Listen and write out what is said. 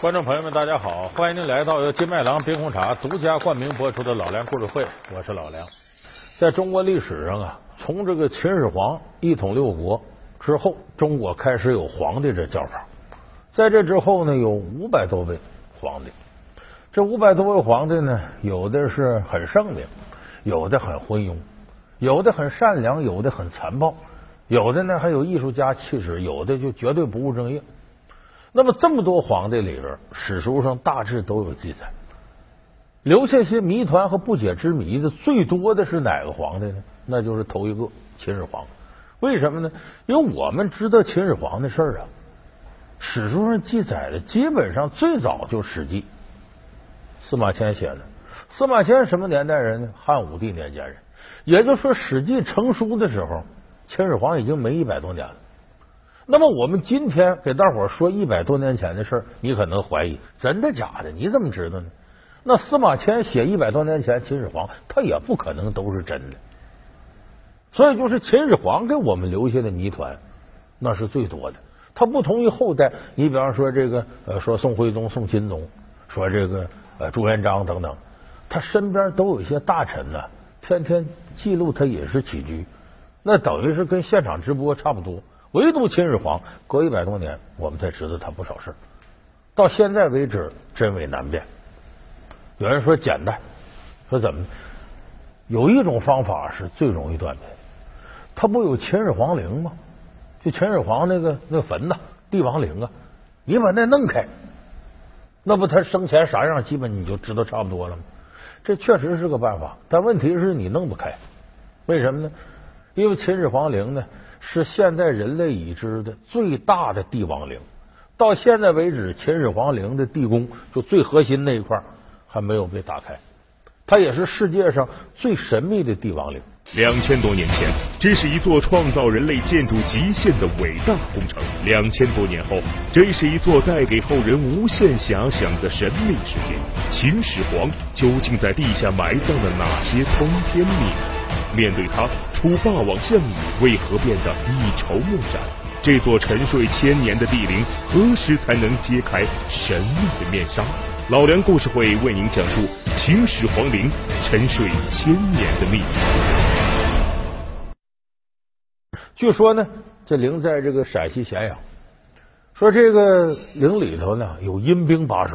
观众朋友们，大家好！欢迎您来到由金麦郎冰红茶独家冠名播出的《老梁故事会》，我是老梁。在中国历史上啊，从这个秦始皇一统六国之后，中国开始有皇帝这叫法。在这之后呢，有五百多位皇帝。这五百多位皇帝呢，有的是很圣明，有的很昏庸，有的很善良，有的很残暴，有的呢还有艺术家气质，有的就绝对不务正业。那么这么多皇帝里边，史书上大致都有记载，留下些谜团和不解之谜的最多的是哪个皇帝呢？那就是头一个秦始皇。为什么呢？因为我们知道秦始皇的事儿啊，史书上记载的基本上最早就《史记》，司马迁写的。司马迁什么年代人呢？汉武帝年间人。也就是说，《史记》成书的时候，秦始皇已经没一百多年了。那么我们今天给大伙说一百多年前的事儿，你可能怀疑真的假的？你怎么知道呢？那司马迁写一百多年前秦始皇，他也不可能都是真的。所以就是秦始皇给我们留下的谜团，那是最多的。他不同于后代，你比方说这个呃，说宋徽宗、宋钦宗，说这个呃朱元璋等等，他身边都有一些大臣呢，天天记录他饮食起居，那等于是跟现场直播差不多。唯独秦始皇，隔一百多年，我们才知道他不少事到现在为止，真伪难辨。有人说简单，说怎么？有一种方法是最容易断的。他不有秦始皇陵吗？就秦始皇那个那坟呐，帝王陵啊，你把那弄开，那不他生前啥样，基本你就知道差不多了吗？这确实是个办法，但问题是你弄不开。为什么呢？因为秦始皇陵呢。是现在人类已知的最大的帝王陵。到现在为止，秦始皇陵的地宫就最核心那一块还没有被打开。它也是世界上最神秘的帝王陵。两千多年前，这是一座创造人类建筑极限的伟大工程。两千多年后，这是一座带给后人无限遐想的神秘世界。秦始皇究竟在地下埋葬了哪些通天秘密？面对他，楚霸王项羽为何变得一筹莫展？这座沉睡千年的帝陵，何时才能揭开神秘的面纱？老梁故事会为您讲述秦始皇陵沉睡千年的秘密。据说呢，这陵在这个陕西咸阳，说这个陵里头呢有阴兵把守，